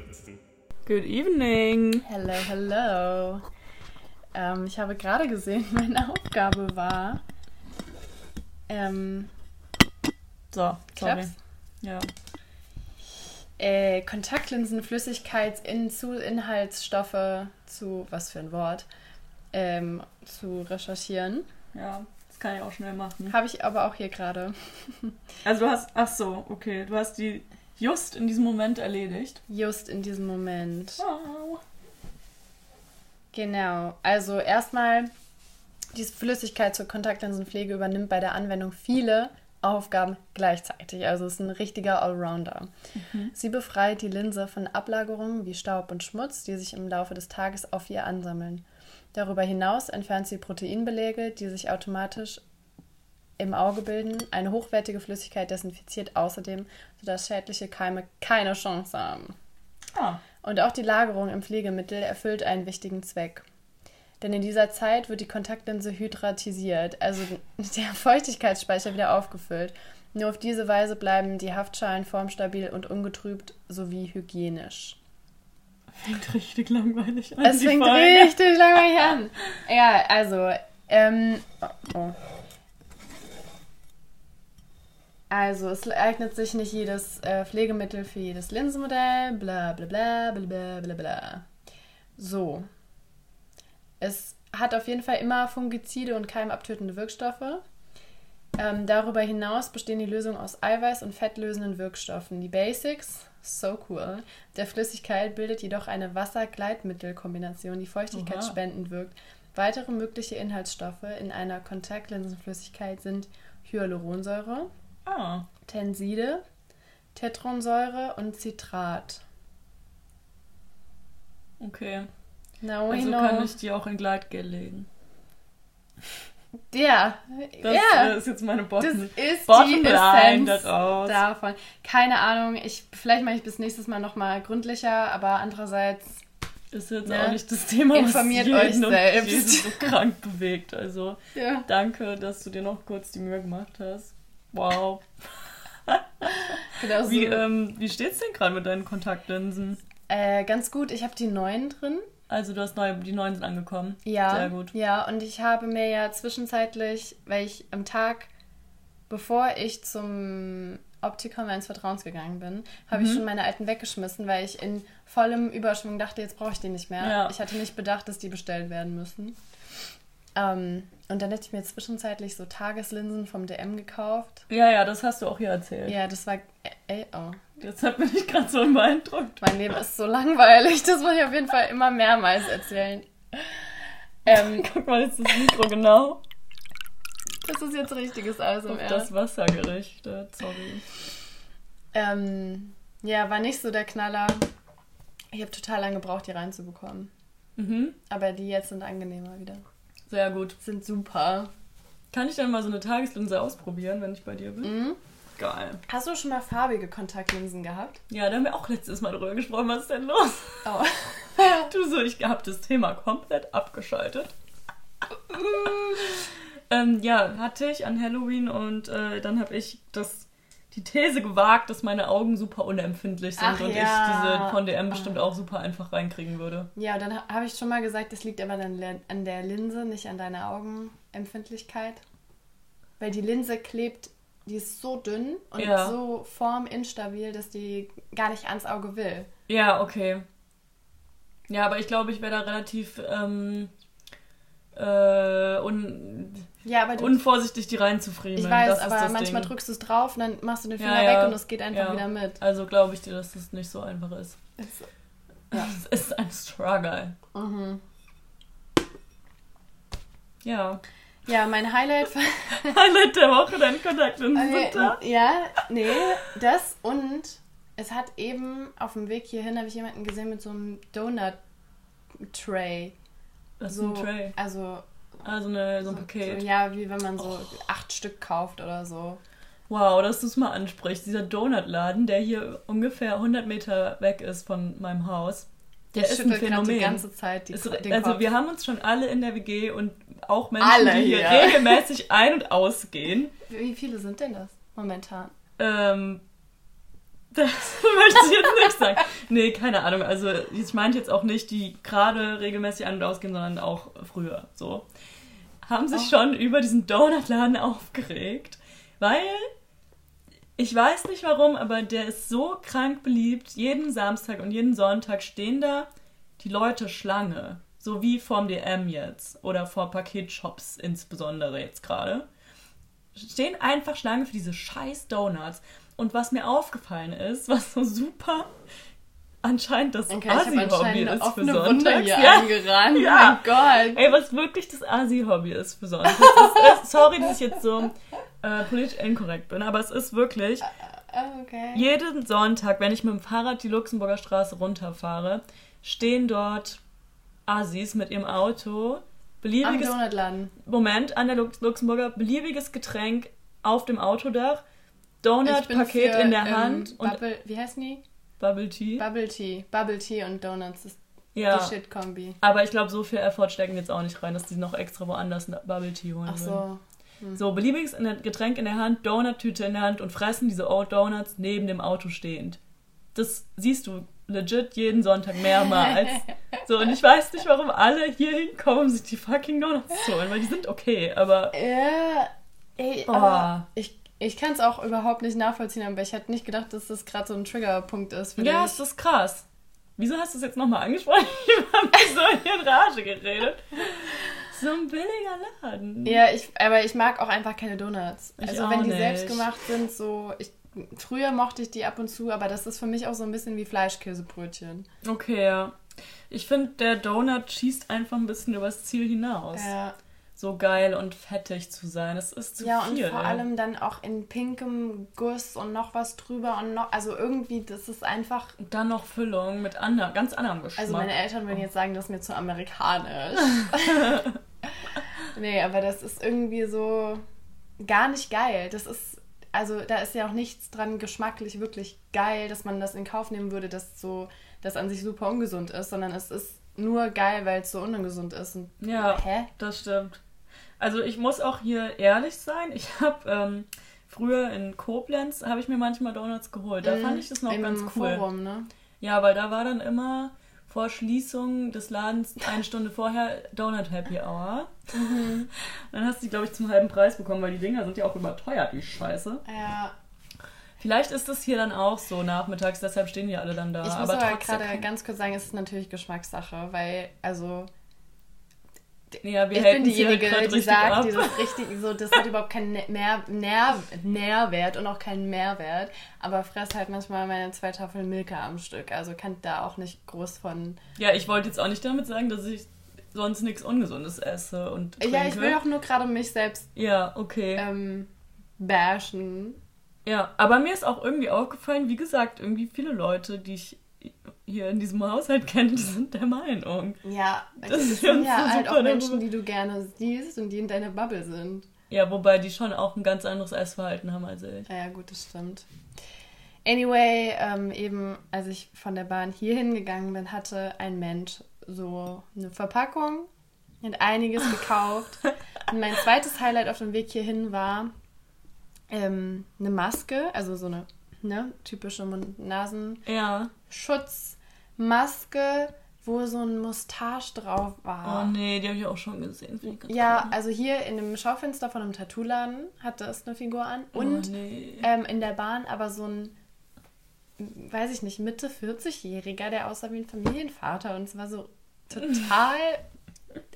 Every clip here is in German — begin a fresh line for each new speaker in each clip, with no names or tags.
spritzen.
Good evening.
Hello, hello. Ähm, ich habe gerade gesehen, meine Aufgabe war. Ähm,
So, sorry.
Klaps.
Ja.
äh, Kontaktlinsen, Flüssigkeitsin zu Inhaltsstoffe zu, was für ein Wort, ähm, zu recherchieren.
Ja, das kann ich auch schnell machen.
Habe ich aber auch hier gerade.
Also du hast, ach so, okay, du hast die just in diesem Moment erledigt.
Just in diesem Moment.
Wow.
Genau. Also erstmal, diese Flüssigkeit zur Kontaktlinsenpflege übernimmt bei der Anwendung viele Aufgaben gleichzeitig. Also es ist ein richtiger Allrounder. Sie befreit die Linse von Ablagerungen wie Staub und Schmutz, die sich im Laufe des Tages auf ihr ansammeln. Darüber hinaus entfernt sie Proteinbeläge, die sich automatisch im Auge bilden. Eine hochwertige Flüssigkeit desinfiziert außerdem, sodass schädliche Keime keine Chance haben.
Ah,
Und auch die Lagerung im Pflegemittel erfüllt einen wichtigen Zweck. Denn in dieser Zeit wird die Kontaktlinse hydratisiert, also der Feuchtigkeitsspeicher wieder aufgefüllt. Nur auf diese Weise bleiben die Haftschalen formstabil und ungetrübt sowie hygienisch.
fängt richtig langweilig an.
Es fängt
Folge.
richtig langweilig an. Ja, also, ähm, oh, oh. Also, es eignet sich nicht jedes äh, Pflegemittel für jedes Linsenmodell, bla bla bla bla bla bla bla. So. Es hat auf jeden Fall immer Fungizide und keimabtötende Wirkstoffe. Ähm, darüber hinaus bestehen die Lösungen aus Eiweiß- und fettlösenden Wirkstoffen. Die Basics, so cool, der Flüssigkeit bildet jedoch eine Wasser-Gleitmittel-Kombination, die feuchtigkeitsspendend wirkt. Weitere mögliche Inhaltsstoffe in einer Kontaktlinsenflüssigkeit sind Hyaluronsäure,
Ah,
Tenside, Tetronsäure und Citrat.
okay.
Now
Also
know.
kann ich die auch in Gleitgel legen.
ja,
Das
ja.
äh, ist jetzt meine
Das
Bottom,
ist
Bottom
die Essenz
daraus.
davon. Keine Ahnung, ich, vielleicht mache ich bis nächstes Mal nochmal gründlicher, aber andererseits,
Ist jetzt
Ne?
auch nicht das Thema,
Informiert
was
euch selbst.
so krank bewegt. Also
ja.
danke, dass du dir noch kurz die Mühe gemacht hast. Wow.
Genau so.
Wie, ähm, wie steht's denn gerade mit deinen Kontaktlinsen?
äh, ganz gut, ich habe die neuen drin.
Also du hast neue, die neuen sind angekommen.
Ja.
Sehr gut.
Ja, und ich habe mir ja zwischenzeitlich, weil ich am Tag, bevor ich zum Optiker meines Vertrauens gegangen bin, habe ich
Mhm.
schon meine alten weggeschmissen, weil ich in vollem Überschwung dachte, jetzt brauche ich die nicht mehr.
Ja.
Ich hatte nicht bedacht, dass die bestellt werden müssen. Ähm, und dann hätte ich mir zwischenzeitlich so Tageslinsen vom DM gekauft.
Ja, ja, das hast du auch hier erzählt.
Ja, das war. Ey, oh.
Deshalb bin ich gerade so beeindruckt.
Mein Leben ist so langweilig. Das muss ich auf jeden Fall immer mehrmals erzählen. Ähm,
Guck mal, jetzt das Mikro genau
das ist jetzt richtiges ASMR.
auf das Wasser gerichtet. Sorry.
Ähm, ja, war nicht so der Knaller. Ich habe total lange gebraucht, die reinzubekommen.
Mhm.
Aber die jetzt sind angenehmer wieder.
Sehr gut.
Sind super.
Kann ich dann mal so eine Tageslinse ausprobieren, wenn ich bei dir bin?
Mhm.
Geil.
Hast du schon mal farbige Kontaktlinsen gehabt?
Ja, da haben wir auch letztes Mal drüber gesprochen. Was ist denn los?
Oh.
Du so, ich habe das Thema komplett abgeschaltet. ähm, ja, hatte ich an Halloween und äh, dann habe ich das, die These gewagt, dass meine Augen super unempfindlich sind
Ach
und
ja.
ich diese von DM bestimmt auch super einfach reinkriegen würde.
Ja, dann ha- habe ich schon mal gesagt, das liegt aber dann an der Linse, nicht an deiner Augenempfindlichkeit. Weil die Linse klebt, die ist so dünn und
Ja.
so forminstabil, dass die gar nicht ans Auge will.
Ja, okay. Ja, aber ich glaube, ich wäre da relativ ähm, äh, un,
Ja, aber
unvorsichtig, die reinzufriemeln.
ich weiß, aber manchmal
Ding.
drückst du es drauf und dann machst du den
Ja,
Finger
ja.
weg und es geht einfach
Ja.
wieder mit.
Also glaube ich dir, dass das nicht so einfach ist.
Es-
Es ist ein Struggle.
Mhm.
Ja.
Ja, mein Highlight.
Highlight der Woche, deine Kontaktlinsen
Okay,
sind da.
ja, nee, das und es hat eben auf dem Weg hierhin habe ich jemanden gesehen mit so einem Donut Tray.
Ist
so,
ein Tray.
Also
Also eine, so ein Paket.
So, ja, wie wenn man so acht Stück kauft oder so.
Wow, dass du es mal ansprichst. Dieser Donutladen, der hier ungefähr 100 Meter weg ist von meinem Haus, der
Ich
ist ein Phänomen.
die ganze Zeit die,
Ist, also wir haben uns schon alle in der WG und auch Menschen,
Alle
die hier
hier.
regelmäßig ein- und ausgehen.
Wie viele sind denn das momentan?
Ähm, Das möchte ich jetzt nicht sagen. Nee, keine Ahnung. Also ich meinte jetzt auch nicht, die gerade regelmäßig an- und ausgehen, sondern auch früher. So. Haben sich
Oh.
schon über diesen Donutladen aufgeregt, weil ich weiß nicht warum, aber der ist so krank beliebt. Jeden Samstag und jeden Sonntag stehen da die Leute Schlange. So wie vorm DM jetzt. Oder vor Paketshops insbesondere jetzt gerade. Stehen einfach Schlange für diese scheiß Donuts. Und was mir aufgefallen ist, was so super anscheinend das
Okay,
Asi-Hobby ist für Sonntags.
hier
Ja.
angerannt.
Ja.
Mein Gott.
Ey, was wirklich das Asi-Hobby ist für Sonntags. Ist, sorry, dass ich jetzt so äh, politisch inkorrekt bin, aber es ist wirklich
Okay.
jeden Sonntag, wenn ich mit dem Fahrrad die Luxemburger Straße runterfahre, stehen dort Assis mit ihrem Auto,
Am
beliebiges
Donutladen.
Moment an der Lux Luxemburger, beliebiges Getränk auf dem Autodach, Donut-Paket in der
ähm,
Hand und
Bubble, wie heißen die?
Bubble Tea.
Bubble Tea. Bubble Tea und Donuts ist
ja,
die Shit-Kombi.
aber ich glaube, so viel Effort stecken jetzt auch nicht rein, dass die noch extra woanders Bubble Tea holen
Ach so.
So, beliebiges Getränk in der Hand, Donut-Tüte in der Hand und fressen diese Old Donuts neben dem Auto stehend. Das siehst du legit jeden Sonntag mehrmals. So, und ich weiß nicht, warum alle hier hinkommen, um sich die fucking Donuts zu holen, weil die sind okay, aber
Ja, ey,
Oh.
aber ich, ich kann es auch überhaupt nicht nachvollziehen, aber ich hätte nicht gedacht, dass das gerade so ein Triggerpunkt ist
ja, es ist krass. Wieso hast du es jetzt nochmal angesprochen? Ich habe mich so in Rage geredet. So ein billiger Laden.
Ja, ich, aber ich mag auch einfach keine Donuts.
Ich
also wenn die
nicht.
selbst gemacht sind, so ich, früher mochte ich die ab und zu, aber das ist für mich auch so ein bisschen wie Fleischkäsebrötchen.
Okay, ja. Ich finde, der Donut schießt einfach ein bisschen übers Ziel hinaus.
Ja,
So geil und fettig zu sein. Es ist zu
ja und
viel.
vor allem dann auch in pinkem Guss und noch was drüber und noch, also irgendwie, das ist einfach.
Und dann noch Füllung mit ander, ganz anderem Geschmack.
Also meine Eltern würden jetzt sagen, das ist mir zu amerikanisch. nee, aber das ist irgendwie so gar nicht geil. Das ist, also da ist ja auch nichts dran geschmacklich wirklich geil, dass man das in Kauf nehmen würde, dass so, das an sich super ungesund ist, sondern es ist nur geil, weil es so ungesund ist. Und,
Ja,
Hä?
das stimmt. Also ich muss auch hier ehrlich sein. Ich habe ähm, früher in Koblenz, habe ich mir manchmal Donuts geholt. Da fand ich das noch ganz cool.
Forum, ne?
Ja, weil da war dann immer vor Schließung des Ladens eine Stunde vorher Donut Happy Hour.
Mhm.
Dann hast du die, glaube ich, zum halben Preis bekommen, weil die Dinger sind ja auch überteuert, wie Scheiße.
Ja,
Vielleicht ist das hier dann auch so nachmittags, deshalb stehen die alle dann da.
ich muss
aber
aber gerade ganz kurz sagen, es ist natürlich Geschmackssache, weil, also
ja, wir
ich bin diejenige, die sagt,
ab.
dieses richtig, so, das hat überhaupt keinen mehr, Nähr, Nährwert und auch keinen Mehrwert. Aber fress halt manchmal meine zwei Tafeln Milka am Stück. Also kann da auch nicht groß von.
Ja, ich wollte jetzt auch nicht damit sagen, dass ich sonst nichts Ungesundes esse und trinke.
Ja, ich will auch nur gerade mich selbst
Ja, okay.
ähm, bashen.
Ja, aber mir ist auch irgendwie aufgefallen, wie gesagt, irgendwie viele Leute, die ich hier in diesem Haushalt kenne, die sind der Meinung.
Ja,
Das
sind ja halt auch Menschen, die du gerne siehst und die in deiner Bubble sind.
Ja, wobei die schon auch ein ganz anderes Essverhalten haben als ich.
Ja, ja, gut, das stimmt. Anyway, ähm, eben als ich von der Bahn hier hingegangen bin, hatte ein Mensch so eine Verpackung und einiges gekauft. und mein zweites Highlight auf dem Weg hierhin war ähm, eine Maske, also so eine ne, typische Mund-Nasen-Schutzmaske,
Ja.
Wo so ein Mustache drauf war.
Oh nee, die habe ich auch schon gesehen.
Ja, also hier in dem Schaufenster von einem Tattoo-Laden hatte es eine Figur an. Und
oh, nee.
ähm, in der Bahn aber so ein, weiß ich nicht, Mitte 40-Jähriger, der aussah wie ein Familienvater und es war so total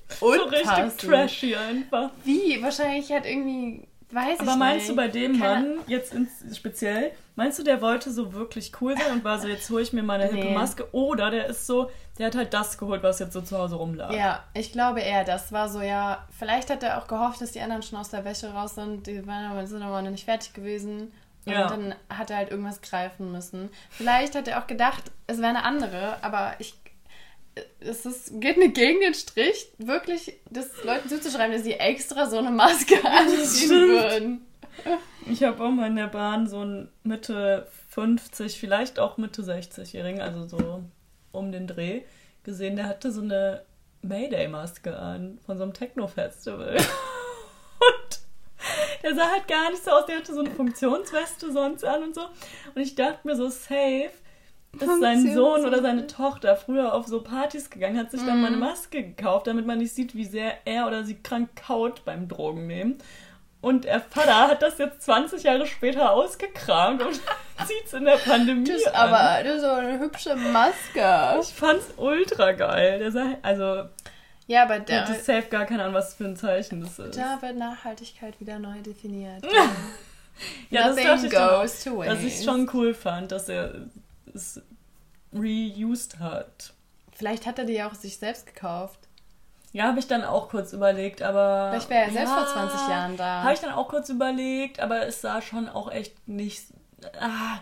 so richtig trashy einfach.
Wie? Wahrscheinlich hat irgendwie, weiß ich
Aber
nicht.
meinst du bei dem
Keine-
Mann jetzt ins, speziell, meinst du, der wollte so wirklich cool sein und war so, jetzt hole ich mir meine hippe
Nee.
Maske? Oder der ist so, der hat halt das geholt, was jetzt so zu Hause rumlag.
Ja, ich glaube eher, das war so, ja, vielleicht hat er auch gehofft, dass die anderen schon aus der Wäsche raus sind, die waren aber, sind aber noch nicht fertig gewesen. Und
Ja.
dann hat er halt irgendwas greifen müssen. Vielleicht hat er auch gedacht, es wäre eine andere, aber ich. Es ist, geht mir gegen den Strich, wirklich das Leuten zuzuschreiben, dass sie extra so eine Maske anziehen würden.
Ich habe auch mal in der Bahn so einen Mitte 50, vielleicht auch Mitte 60-Jährigen, also so um den Dreh, gesehen, der hatte so eine Mayday-Maske an von so einem Techno-Festival. Und der sah halt gar nicht so aus. Der hatte so eine Funktionsweste sonst an und so. Und ich dachte mir so, safe, dass sein Sohn oder seine Tochter früher auf so Partys gegangen hat, sich dann mal eine Maske gekauft, damit man nicht sieht, wie sehr er oder sie krank kaut beim Drogennehmen. Und der Vater hat das jetzt 20 Jahre später ausgekramt und zieht es in der Pandemie
Das ist
an.
aber das ist so eine hübsche Maske.
ich fand's ultra geil. Der sah, also,
Ja, aber
der
da,
hat safe gar keine Ahnung, was für ein Zeichen das ist.
da wird Nachhaltigkeit wieder neu definiert.
ja, das dachte ich
goes to
dass ich
waste.
schon cool fand, dass er es reused hat.
Vielleicht hat er die ja auch sich selbst gekauft.
Ja, habe ich dann auch kurz überlegt, aber.
Vielleicht wäre er selbst vor 20 Jahren da.
Habe ich dann auch kurz überlegt, aber es sah schon auch echt nicht. Ah,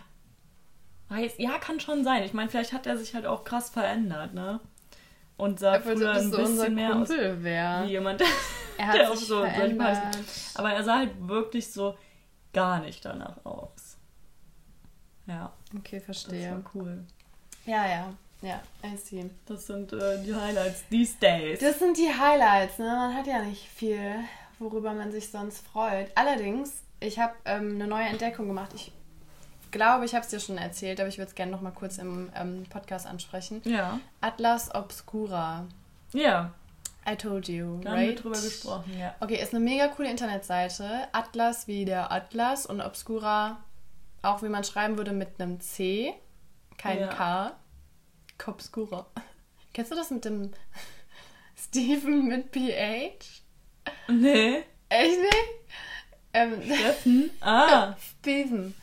weiß, ja, kann schon sein. Ich meine, vielleicht hat er sich halt auch krass verändert, ne? Und sah
Als ob
früher ein
so
bisschen mehr aus
wäre.
wie jemand,
Er
der
hat
auf
sich
so solche
verändert.
Aber er sah halt wirklich so gar nicht danach aus. Ja,
Okay,
das
verstehe.
war cool.
Ja, ja. Ja, I see.
Das sind äh, die Highlights these days.
Das sind die Highlights, ne? Man hat ja nicht viel, worüber man sich sonst freut. Allerdings, ich habe ähm, eine neue Entdeckung gemacht. Ich glaube, ich habe es dir schon erzählt, aber ich würde es gerne noch mal kurz im ähm, Podcast ansprechen.
ja.
Atlas Obscura.
Ja,
I told you,
da haben wir
right?
drüber gesprochen, ja.
Okay, ist eine mega coole Internetseite. Atlas wie der Atlas und Obscura auch wie man schreiben würde mit einem C, kein
Ja.
K. Cobscura. Kennst du das mit dem Steven mit PH?
Nee,
Echt nicht? Ähm,
Steffen? Ah,
Steven.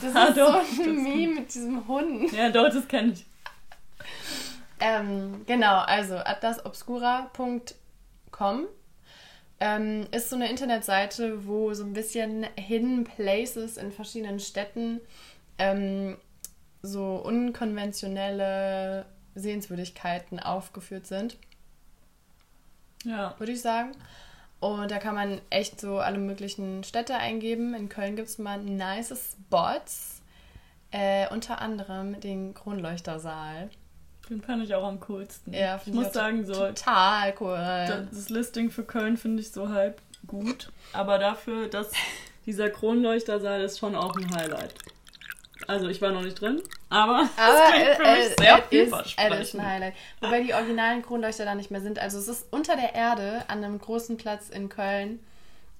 Das
Ah,
ist
doch,
so ein Meme mit diesem Hund.
ja, doch, das kenne ich.
Ähm, genau, also atlasobscura.com ähm, ist so eine Internetseite, wo so ein bisschen Hidden Places in verschiedenen Städten ähm, so unkonventionelle Sehenswürdigkeiten aufgeführt sind,
Ja.
würde ich sagen. Und da kann man echt so alle möglichen Städte eingeben. In Köln gibt es mal nice Spots. Äh, unter anderem den Kronleuchtersaal.
Den fand ich auch am coolsten.
Ja,
ich
find
muss sagen, so
Total cool.
das, Listing für Köln finde ich so halb gut. Aber dafür, dass dieser Kronleuchtersaal ist schon auch ein Highlight. Also ich war noch nicht drin, aber,
Aber
das klingt für mich
äh,
sehr
äh, ist,
vielversprechend.
äh, ist ein Highlight. Wobei die originalen Kronleuchter da nicht mehr sind. Also es ist unter der Erde an einem großen Platz in Köln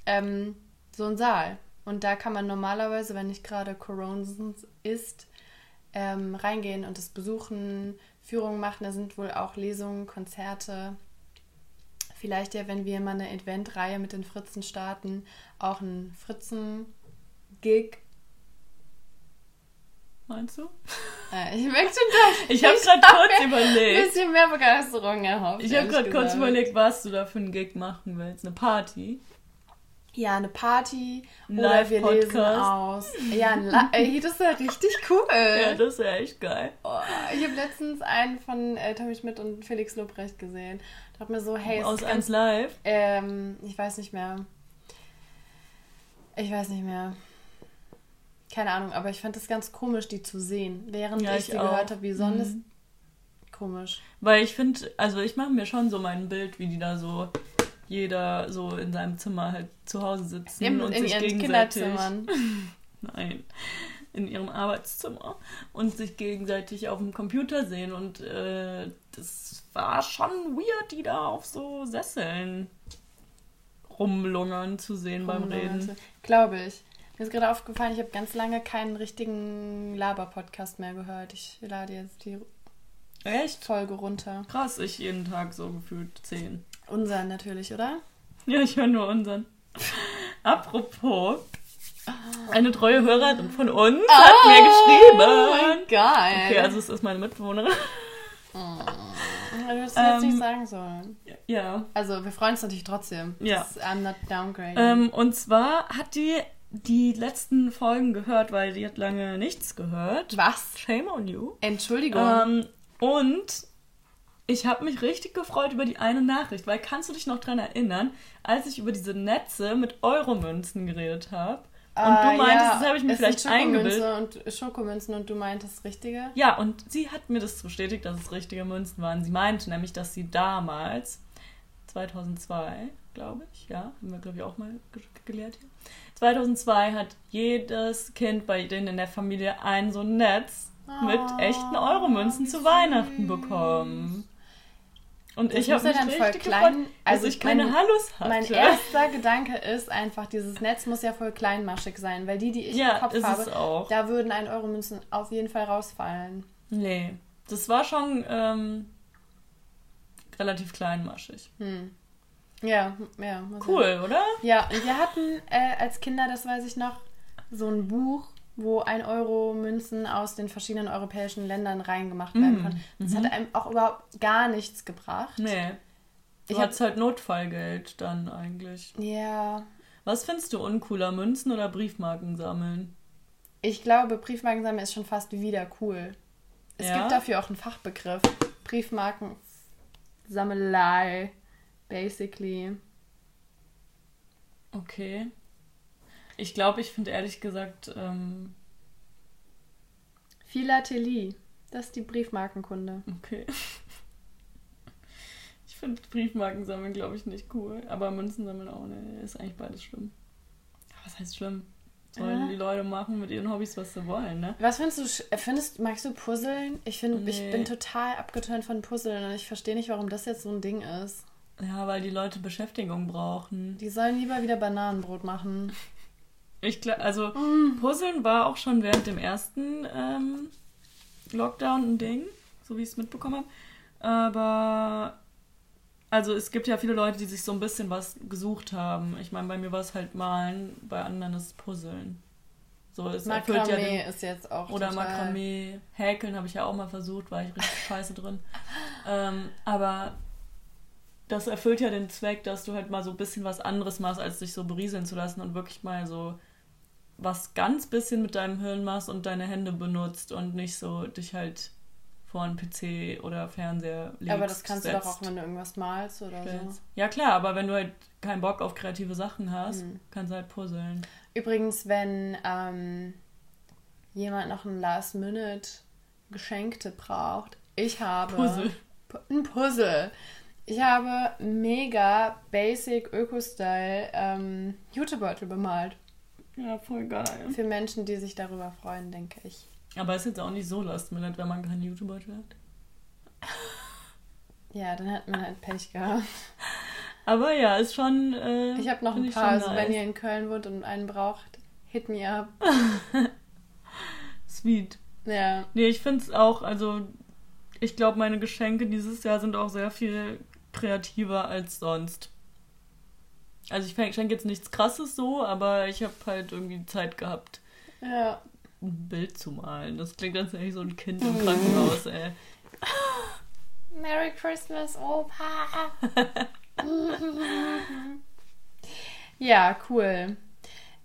ähm, so ein Saal. Und da kann man normalerweise, wenn nicht gerade Corona ist, ähm, reingehen und es besuchen, Führungen machen. Da sind wohl auch Lesungen, Konzerte. Vielleicht ja, wenn wir mal eine Eventreihe mit den Fritzen starten, auch ein Fritzen-Gig.
Meinst du?
Äh, ich merke schon,
Ich habe gerade kurz
ein
überlegt.
bisschen mehr Begeisterung erhofft.
Ich habe gerade kurz überlegt, was du da für einen Gig machen willst. Eine Party?
Ja, eine Party
Ein
oder wir lesen aus. Ja, Ey, das ist ja richtig cool.
Ja, das wäre echt geil.
oh, ich habe letztens einen von äh, Tommy Schmidt und Felix Lobrecht gesehen. Dachte mir so, hey,
Aus
ist
1
ganz,
Live.
ähm, ich weiß nicht mehr. Ich weiß nicht mehr. Keine Ahnung, aber ich fand es ganz komisch, die zu sehen, während
Ja,
ich,
ich
sie
auch.
gehört habe. Wie sonst
Mhm.
komisch.
Weil ich finde, also ich mache mir schon so mein Bild, wie die da so jeder so in seinem Zimmer halt zu Hause sitzen
In,
und
in
sich
ihren
gegenseitig
Kinderzimmern.
nein in ihrem Arbeitszimmer und sich gegenseitig auf dem Computer sehen und äh, das war schon weird, die da auf so Sesseln rumlungern zu sehen beim Reden.
Glaube ich. Mir ist gerade aufgefallen, ich habe ganz lange keinen richtigen Laber-Podcast mehr gehört. Ich lade jetzt die
Echt?
Folge runter.
Krass, ich jeden Tag so gefühlt zehn.
Unseren natürlich, oder?
Ja, ich höre nur unseren. Apropos, eine treue Hörerin von uns hat mir geschrieben.
geil.
Okay, also es ist meine Mitbewohnerin.
du hättest jetzt
ähm,
nicht sagen sollen.
Ja.
Also, wir freuen uns natürlich trotzdem.
Ja.
Das I'm not downgrading.
Ähm, und zwar hat die die letzten Folgen gehört, weil die hat lange nichts gehört.
Was?
Shame on you.
Entschuldigung.
Ähm, und ich habe mich richtig gefreut über die eine Nachricht, weil kannst du dich noch dran erinnern, als ich über diese Netze mit Euromünzen geredet habe? Und
Ah,
du meintest,
ja,
das habe ich mir
es
vielleicht
sind
eingebildet.
Und Schokomünzen und du meintest Richtige?
Ja, und sie hat mir das bestätigt, dass es richtige Münzen waren. Sie meinte nämlich, dass sie damals, 2002, glaube ich. Ja, haben wir, glaube ich, auch mal ge gelehrt hier. 2002 hat jedes Kind bei denen in der Familie ein so ein Netz mit
Oh,
echten Euromünzen zu Weihnachten bekommen. Und
Das
ich habe
ja
mich
dann voll klein-
gefreut,
also
ich keine
mein-
Hallus hatte.
Mein erster Gedanke ist einfach, dieses Netz muss ja voll kleinmaschig sein, weil die, die ich
ja,
im Kopf habe, da würden 1 Euro Münzen auf jeden Fall rausfallen.
Nee, das war schon ähm, relativ kleinmaschig.
Hm. Ja, ja.
Cool, oder?
Ja, und wir hatten äh, als Kinder, das weiß ich noch, so ein Buch, wo 1 Euro Münzen aus den verschiedenen europäischen Ländern reingemacht werden
Mm,
konnten. Das
mhm.
hat einem auch überhaupt gar nichts gebracht.
Nee. Du
Ich
hast halt Notfallgeld dann eigentlich.
Ja,
Was findest du uncooler, Münzen oder Briefmarken sammeln?
ich glaube, Briefmarkensammeln ist schon fast wieder cool. Es
Ja?
gibt dafür auch einen Fachbegriff. Briefmarkensammelei, basically.
Okay. Ich glaube, ich finde ehrlich gesagt, ähm,
Philatelie, das ist die Briefmarkenkunde.
okay. Ich finde Briefmarken sammeln, glaube ich, nicht cool. Aber Münzen sammeln auch, ne? Ist eigentlich beides schlimm. Was heißt schlimm? Sollen
Ja.
die Leute machen mit ihren Hobbys, was sie wollen, ne?
Was findest du, findest, magst du Puzzeln? Ich finde, ich
Nee.
bin total abgeturnt von Puzzeln und ich verstehe nicht, warum das jetzt so ein Ding ist.
Ja, weil die Leute Beschäftigung brauchen.
Die sollen lieber wieder Bananenbrot machen.
Ich glaube, also
Mm.
Puzzeln war auch schon während dem ersten ähm, Lockdown ein Ding, so wie ich es mitbekommen habe. Aber also es gibt ja viele Leute, die sich so ein bisschen was gesucht haben. Ich meine, bei mir war es halt Malen, bei anderen ist es Puzzeln. So, es erfüllt ja
Makramee
den,
ist jetzt auch
oder
total...
Makramee, Häkeln habe ich ja auch mal versucht, war ich richtig scheiße drin. Ähm, aber das erfüllt ja den Zweck, dass du halt mal so ein bisschen was anderes machst, als dich so berieseln zu lassen und wirklich mal so was ganz bisschen mit deinem Hirn machst und deine Hände benutzt und nicht so dich halt vor einen PC oder Fernseher legst.
Aber das kannst du doch
setzt,
auch, wenn du irgendwas malst oder so.
stellst. Ja klar, aber wenn du halt keinen Bock auf kreative Sachen hast,
Mhm.
kannst du halt puzzeln.
Übrigens, wenn ähm, jemand noch ein Last-Minute-Geschenkte braucht, ich habe...
Puzzle.
Pu- Ein Puzzle. Ich habe mega basic Öko-Style ähm, Jutebeutel bemalt.
Ja, voll geil.
Für Menschen, die sich darüber freuen, denke ich.
Aber ist jetzt auch nicht so last minute, wenn man keinen YouTuber hat.
Ja, dann hat man halt Pech gehabt.
Aber ja, ist schon. Äh,
Ich habe noch ein paar, also
nice.
wenn ihr in Köln wohnt und einen braucht, hit me up.
Sweet.
Ja,
Nee, ich finde es auch, also ich glaube, meine Geschenke dieses Jahr sind auch sehr viel kreativer als sonst. Also ich schenke jetzt nichts krasses so, aber ich habe halt irgendwie Zeit gehabt,
ja.
ein Bild zu malen. Das klingt, als wäre ich so ein Kind im Krankenhaus, ey.
Merry Christmas, Opa. ja, cool.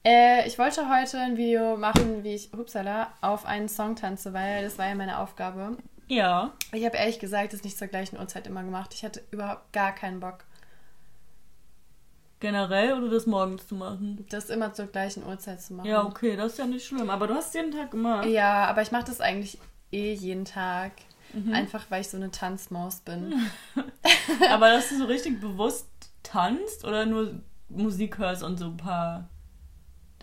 Äh, ich wollte heute ein Video machen, wie ich, hupsala, auf einen Song tanze, weil das war ja meine Aufgabe.
Ja.
Ich habe ehrlich gesagt das nicht zur gleichen Uhrzeit immer gemacht. Ich hatte überhaupt gar keinen Bock,
Generell oder das morgens zu machen?
das immer zur gleichen Uhrzeit zu machen.
Ja, okay, das ist ja nicht schlimm. Aber du hast es jeden Tag gemacht.
Ja, aber ich mache das eigentlich eh jeden Tag.
Mhm.
Einfach weil ich so eine Tanzmaus bin.
Aber dass du so richtig bewusst tanzt oder nur Musik hörst und so ein paar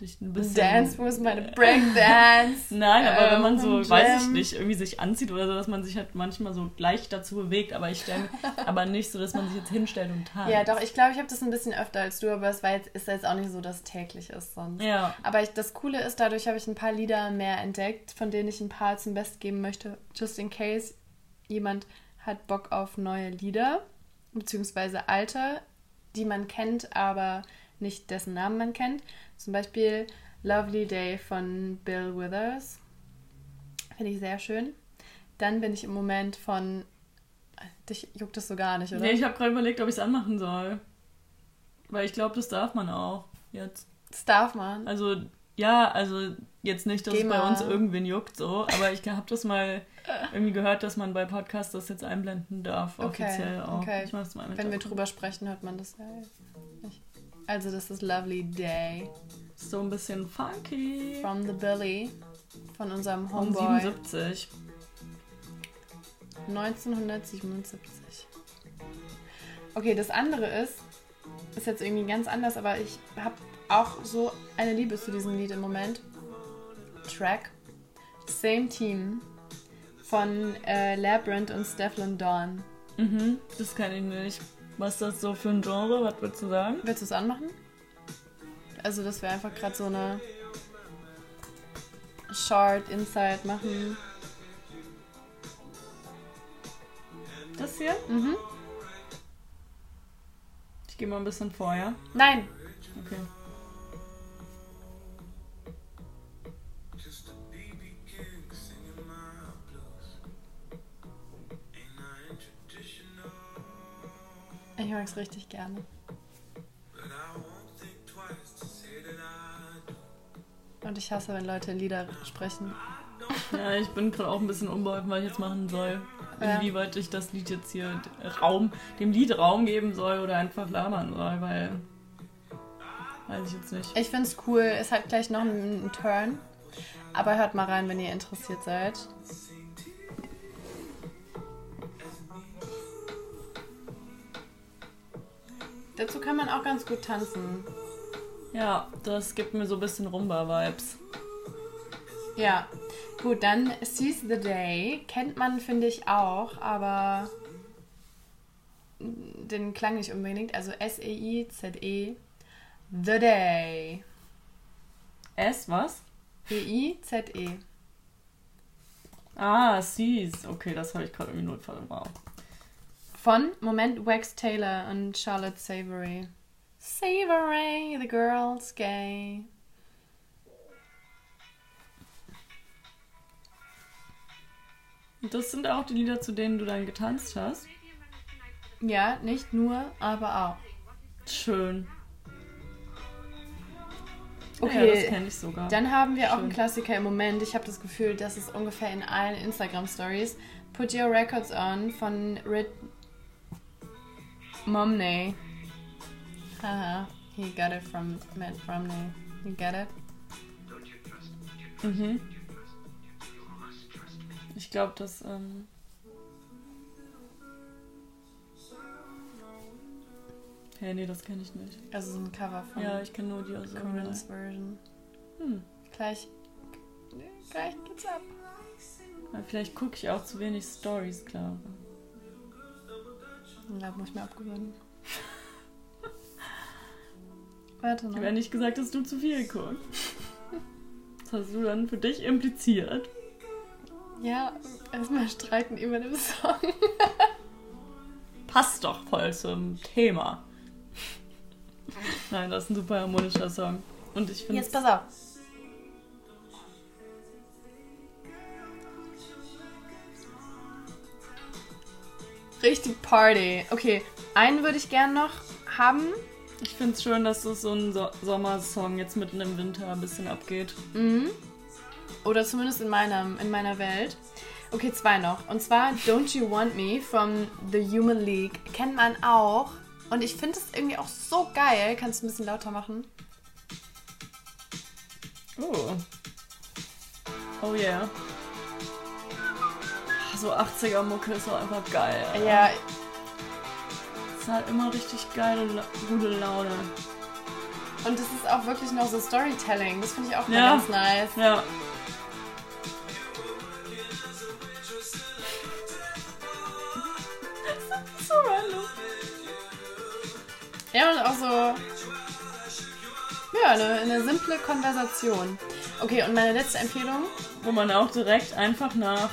dich ein bisschen.
Dance Moves, meine Breakdance.
Nein, aber wenn man
ähm,
so,
Jam.
weiß ich nicht, irgendwie sich anzieht oder so, dass man sich halt manchmal so leicht dazu bewegt, aber ich stelle aber nicht so, dass man sich jetzt hinstellt und tanzt.
Ja, doch, ich glaube, ich habe das ein bisschen öfter als du, aber es war jetzt, ist jetzt auch nicht so, dass es täglich ist sonst.
Ja.
Aber ich, das Coole ist, dadurch habe ich ein paar Lieder mehr entdeckt, von denen ich ein paar zum Best geben möchte, just in case jemand hat Bock auf neue Lieder, beziehungsweise alte, die man kennt, aber nicht dessen Namen man kennt. Zum Beispiel Lovely Day von Bill Withers. Finde ich sehr schön. Dann bin ich im Moment von. Dich juckt das so gar nicht, oder?
Nee, ich habe gerade überlegt, ob ich es anmachen soll. Weil ich glaube, das darf man auch jetzt.
das darf man.
Also, ja, also jetzt nicht, dass
Geh
es bei
mal.
uns irgendwen juckt, so, aber ich habe das mal irgendwie gehört, dass man bei Podcasts das jetzt einblenden darf,
Okay,
offiziell auch.
okay.
Ich mach's mal mit
Wenn wir drüber sprechen, hört man das ja nicht. Also, das ist Lovely Day
So ein bisschen funky.
from the Billy von unserem
Um
Homeboy
77.
1977. Okay, das andere ist, ist jetzt irgendwie ganz anders, aber ich habe auch so eine Liebe zu diesem Lied im Moment. Track. Same Team von äh, Labyrinth und Stefflon Dawn.
Mhm, das kann ich nicht. Was ist das so für ein Genre? Was würdest du sagen?
Willst du es anmachen? Also, dass wir einfach gerade so eine Short Inside machen.
Das hier?
Mhm.
Ich gehe mal ein bisschen vor, ja?
Nein.
Okay.
Ich mag es richtig gerne. Und ich hasse, wenn Leute Lieder sprechen.
Ja, ich bin gerade auch ein bisschen unbeholfen, was ich jetzt machen soll.
Ja.
Inwieweit ich das Lied jetzt hier Raum, dem Lied Raum geben soll oder einfach labern soll, weil. Weiß ich jetzt nicht.
Ich finde es cool. Es hat gleich noch einen Turn. Aber hört mal rein, wenn ihr interessiert seid. Dazu kann man auch ganz gut tanzen.
Ja, das gibt mir so ein bisschen Rumba-Vibes.
Ja, gut, dann Seize the Day. Kennt man, finde ich, auch, aber den klang nicht unbedingt. Also S-E-I-Z-E. The Day.
S, was?
E-I-Z-E.
Ah, Seas. Okay, das habe ich gerade irgendwie verstanden. Wow.
Von, Moment, Wax Taylor und Charlotte Savory. Savory, the girl's gay.
Das sind auch die Lieder, zu denen du dann getanzt hast.
Ja, nicht nur, aber auch.
Schön. Ja,
Okay,
das kenne ich sogar.
Dann haben wir auch einen
Schön.
Klassiker im Moment. Ich habe das Gefühl, das ist ungefähr in allen Instagram-Stories. Put Your Records On von Rit Momney. Haha, he got it from Matt Romney. You get it?
Mhm. Ich glaube, das. Ähm hey, nee, das kenne ich nicht.
Also so ein Cover von
Ja, ich kenne nur die aus
Corin's Version.
Hm.
Gleich, gleich geht's ab.
Vielleicht gucke ich auch zu wenig Stories, glaube
Ja, muss ich mir abgewöhnen. Warte
Ich
noch.
habe ja nicht gesagt, dass du zu viel guckst. Das hast du dann für dich impliziert.
Ja, erstmal streiten über den Song.
Passt doch voll zum Thema. Nein, das ist ein super harmonischer Song. Und ich finde
Jetzt pass auf. Richtig Party. Okay, einen würde ich gern noch haben.
ich find's schön, dass das so ein so Sommersong jetzt mitten im Winter ein bisschen abgeht.
Mhm. Oder zumindest in, meinem, in meiner Welt. Okay, zwei noch. Und zwar Don't You Want Me von The Human League. Kennt man auch. Und ich finde es irgendwie auch so geil. Kannst du ein bisschen lauter machen?
Oh. Oh yeah. So 80er Mucke ist auch einfach geil. Alter.
Ja,
Es hat immer richtig geile, gute Laune.
und es ist auch wirklich noch so Storytelling. Das finde ich auch
Ja.
ganz nice.
Ja. so random.
Ja, und auch so. Ja, eine, eine simple Konversation. Okay, und meine letzte Empfehlung.
Wo man auch direkt einfach nach.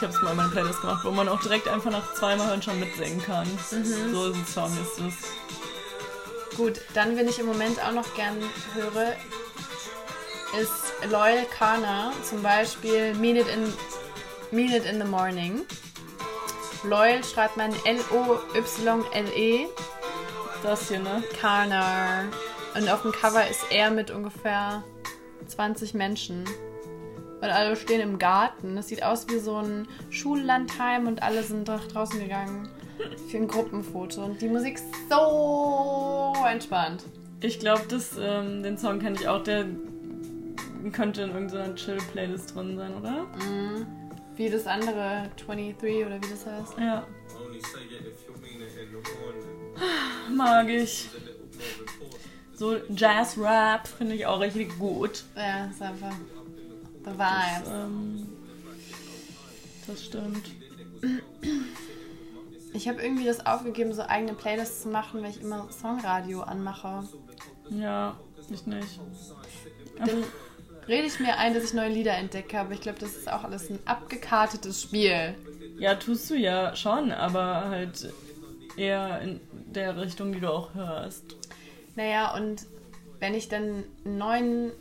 Ich habe es mal in meiner Playlist gemacht, wo man auch direkt einfach nach zweimal hören schon mitsingen kann. So ist ein Song, ist es.
Gut, dann, wenn ich im Moment auch noch gern höre, ist Loyal Kana zum Beispiel Mean It in, Mean It in the Morning. Loyal schreibt man L-O-Y-L-E.
Das hier, ne?
Kana. Und auf dem Cover ist er mit ungefähr 20 Menschen. Und alle stehen im Garten. Das sieht aus wie so ein Schullandheim und alle sind doch draußen gegangen für ein Gruppenfoto. Und die Musik ist so entspannt.
Ich glaube, ähm, den Song kenne ich auch. Der könnte in irgendeiner Chill-Playlist drin sein, oder?
Mhm. Wie das andere 23 oder wie das heißt.
Ja.
Morning.
mag ich. So Jazz-Rap finde ich auch richtig gut.
Ja, ist einfach the
Das, ähm, das stimmt.
Ich habe irgendwie das aufgegeben, so eigene Playlists zu machen, weil ich immer Songradio anmache.
Ja, ich nicht.
Dann rede ich mir ein, dass ich neue Lieder entdecke, aber ich glaube, das ist auch alles ein abgekartetes Spiel.
Ja, tust du ja schon, aber halt eher in der Richtung, die du auch hörst.
Naja, und wenn ich dann einen neuen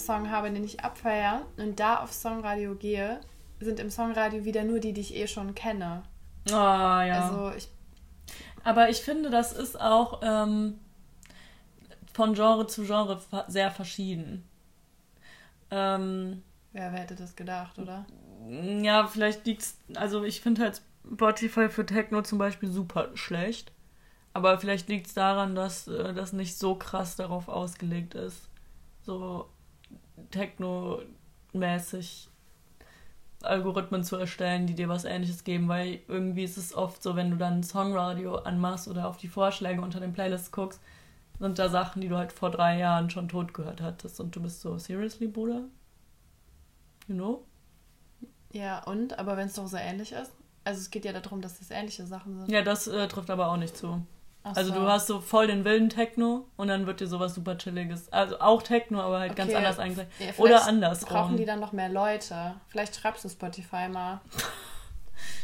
Song habe, den ich abfeiere und da auf Songradio gehe, sind im Songradio wieder nur die, die ich eh schon kenne.
Ah, ja.
Also ich,
Aber ich finde, das ist auch ähm, von Genre zu Genre sehr verschieden. Ähm,
wer, wer hätte das gedacht, oder?
ja, vielleicht liegt's. Also, ich finde halt Spotify für Techno zum Beispiel super schlecht. Aber vielleicht liegt es daran, dass äh, das nicht so krass darauf ausgelegt ist. So Techno-mäßig Algorithmen zu erstellen, die dir was ähnliches geben, weil irgendwie ist es oft so, wenn du dann Songradio anmachst oder auf die Vorschläge unter den Playlists guckst, sind da Sachen, die du halt vor drei Jahren schon tot gehört hattest und du bist so, seriously, Bruder? You know?
Ja, und? Aber wenn es doch so ähnlich ist? Also es geht ja darum, dass das ähnliche Sachen sind.
Ja, das äh, trifft aber auch nicht zu.
Ach
Also
so.
du hast so voll den wilden Techno und dann wird dir sowas super chilliges. Also auch Techno, aber halt ganz
Okay.
anders eigentlich.
Ja,
Oder andersrum.
Brauchen die dann noch mehr Leute? Vielleicht schreibst du Spotify mal.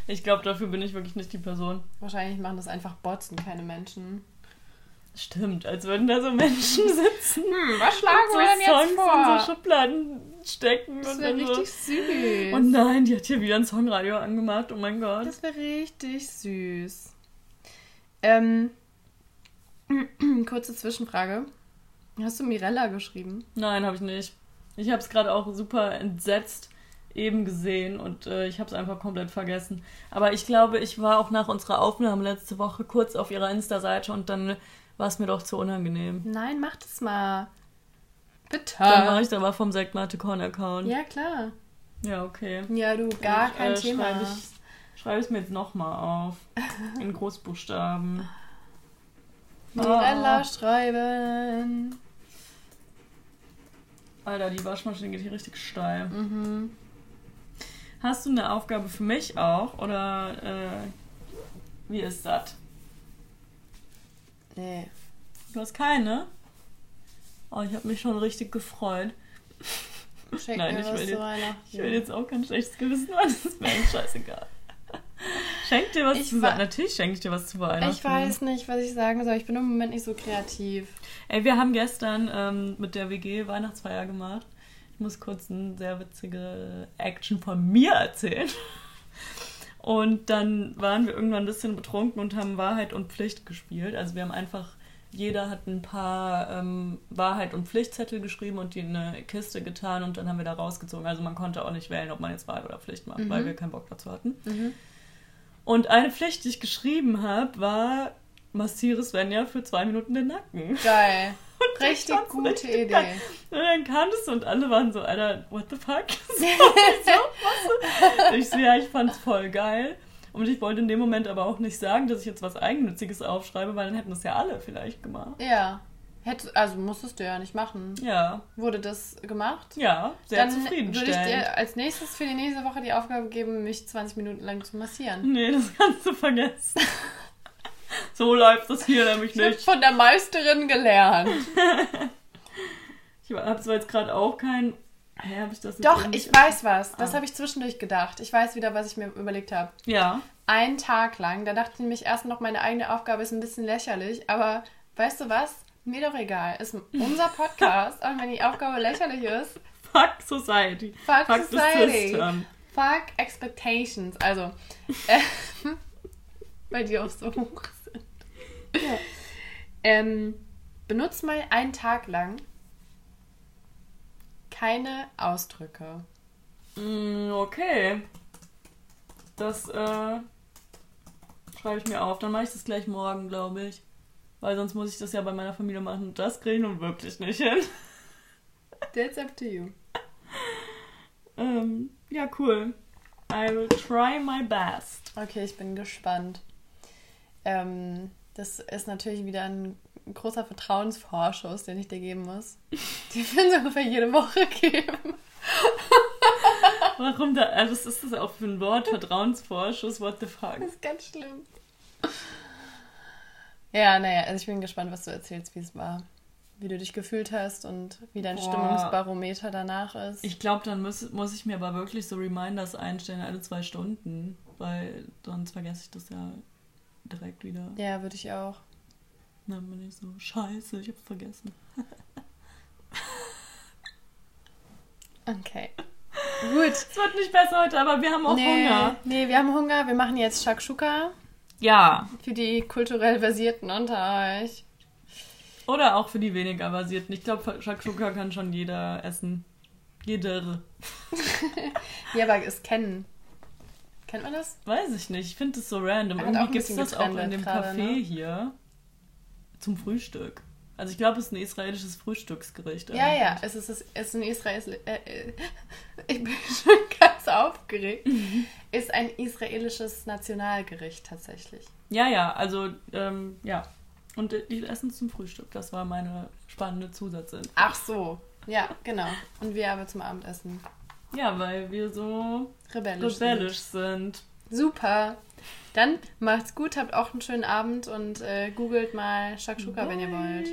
Ich glaube, dafür bin ich wirklich nicht die Person.
Wahrscheinlich machen das einfach Bots und keine Menschen.
Stimmt, als würden da so Menschen sitzen.
Hm, was schlagen
so
wir denn jetzt
Songs in
vor?
so Schubladen stecken.
das
und
wäre
dann so,
richtig süß.
Oh nein, die hat hier wieder ein Songradio angemacht. Oh mein Gott.
Das wäre richtig süß. Ähm, kurze Zwischenfrage. Hast du Mirella geschrieben?
Nein, habe ich nicht. Ich habe es gerade auch super entsetzt eben gesehen und äh, ich habe es einfach komplett vergessen. Aber ich glaube, ich war auch nach unserer Aufnahme letzte Woche kurz auf ihrer Insta-Seite und dann war es mir doch zu unangenehm.
Nein, mach das mal. Bitte.
Dann mache ich da mal vom Sekt Account.
Ja, klar.
Ja, okay.
Ja, du, gar
Ich,
kein
äh,
Thema.
Schreibe ich, ich mir jetzt nochmal auf. In Großbuchstaben.
Mirella
Ah.
schreiben.
Alter, die Waschmaschine geht hier richtig steil.
Mhm.
Hast du eine Aufgabe für mich auch? Oder äh, wie ist das?
Nee.
Du hast keine? Oh, ich habe mich schon richtig gefreut.
Schenk
Nein, ich will jetzt-. Ich will jetzt auch kein schlechtes Gewissen haben, das ist mir scheißegal. Schenk dir was
Ich
zu Weihnachten. Natürlich schenke ich dir was zu Weihnachten.
Ich weiß nicht, was ich sagen soll. Ich bin im Moment nicht so kreativ.
Ey, wir haben gestern ähm, mit der WG Weihnachtsfeier gemacht. Ich muss kurz eine sehr witzige Action von mir erzählen. Und dann waren wir irgendwann ein bisschen betrunken und haben Wahrheit und Pflicht gespielt. Also wir haben einfach, jeder hat ein paar ähm, Wahrheit- und Pflichtzettel geschrieben und die in eine Kiste getan und dann haben wir da rausgezogen. Also man konnte auch nicht wählen, ob man jetzt Wahrheit oder Pflicht macht, weil wir keinen Bock dazu hatten. Und eine Pflicht, die ich geschrieben habe, war massiere Svenja für zwei Minuten den Nacken.
Geil.
Und ich
Richtig gute
richtig
Idee.
geil. Und dann kam das und alle waren so, Alter, what the fuck? So, ich so? Ich so, ja, ich fand's voll geil. Und ich wollte in dem Moment aber auch nicht sagen, dass ich jetzt was Eigennütziges aufschreibe, weil dann hätten das ja alle vielleicht gemacht.
Ja. Hätte, also musstest du ja nicht machen.
Ja,
Wurde das gemacht?
ja, sehr
Dann würde ich
zufriedenstellend.
dir als nächstes für die nächste Woche die Aufgabe geben, mich 20 Minuten lang zu massieren.
Nee, das kannst du vergessen. so läuft das hier nämlich
Ich habe
nicht.
von der Meisterin gelernt.
Ich habe zwar jetzt gerade auch kein. Hä, hab ich das
Doch, ich weiß was. Das
Ah.
habe ich zwischendurch gedacht. Ich weiß wieder, was ich mir überlegt habe.
Ja.
Einen Tag lang, da dachte ich nämlich erst noch, meine eigene Aufgabe ist ein bisschen lächerlich, aber weißt du was? Mir doch egal. Ist unser Podcast und wenn die Aufgabe lächerlich ist,
Fuck Society.
fuck,
Fuck
society.
system.
Fuck expectations. Also, äh, weil die auch so hoch sind. Ähm, benutzt mal einen Tag lang keine Ausdrücke.
Mm, Okay. Das äh, schreibe ich mir auf. Dann mache ich das gleich morgen, glaube ich. Weil sonst muss ich das ja bei meiner Familie machen. Und das kriege ich nun wirklich nicht hin.
That's up to you.
Ähm, ja, cool. I will try my best.
Okay, ich bin gespannt. Ähm, Das ist natürlich wieder ein großer Vertrauensvorschuss, den ich dir geben muss. Die werden sie ungefähr jede Woche geben.
Warum da? Also was ist das auch für ein Wort? Vertrauensvorschuss? What the fuck?
Das ist ganz schlimm. Ja, naja, also ich bin gespannt, was du erzählst, wie es war. Wie du dich gefühlt hast und wie dein
Boah.
Stimmungsbarometer danach ist.
Ich glaube, dann muss, muss ich mir aber wirklich so Reminders einstellen, alle zwei Stunden. Weil sonst vergesse ich das ja direkt wieder.
ja, würde ich auch.
Dann bin ich so, scheiße, ich hab's vergessen.
Okay. Gut.
Es wird nicht besser heute, aber wir haben auch
nee,
Hunger.
Nee, wir haben Hunger. Wir machen jetzt Shakshuka
Ja.
für die kulturell Versierten unter euch.
Oder auch für die weniger basierten. Ich glaube, Shakshuka kann schon jeder essen. Jeder.
Die aber es kennen. Kennt man das?
Weiß ich nicht. Ich finde das so random.
Ein
Irgendwie gibt es das auch in dem
gerade,
Café
ne?
hier. Zum Frühstück. Also ich glaube, es ist ein israelisches Frühstücksgericht.
Ja,
eigentlich.
ja. Es ist, es ist ein Israel. Äh, äh, ich bin schon ganz aufgeregt. Ist ein israelisches Nationalgericht tatsächlich.
Ja, ja, also, ähm, ja. Und äh, die essen es zum Frühstück. Das war meine spannende Zusatzinfo.
Ach so. Ja, genau. Und wir aber zum Abendessen.
Ja, weil wir so
Rebellisch.
rebellisch sind.
Sind. Super. Dann macht's gut, habt auch einen schönen Abend und äh, googelt mal Shakshuka, wenn ihr wollt.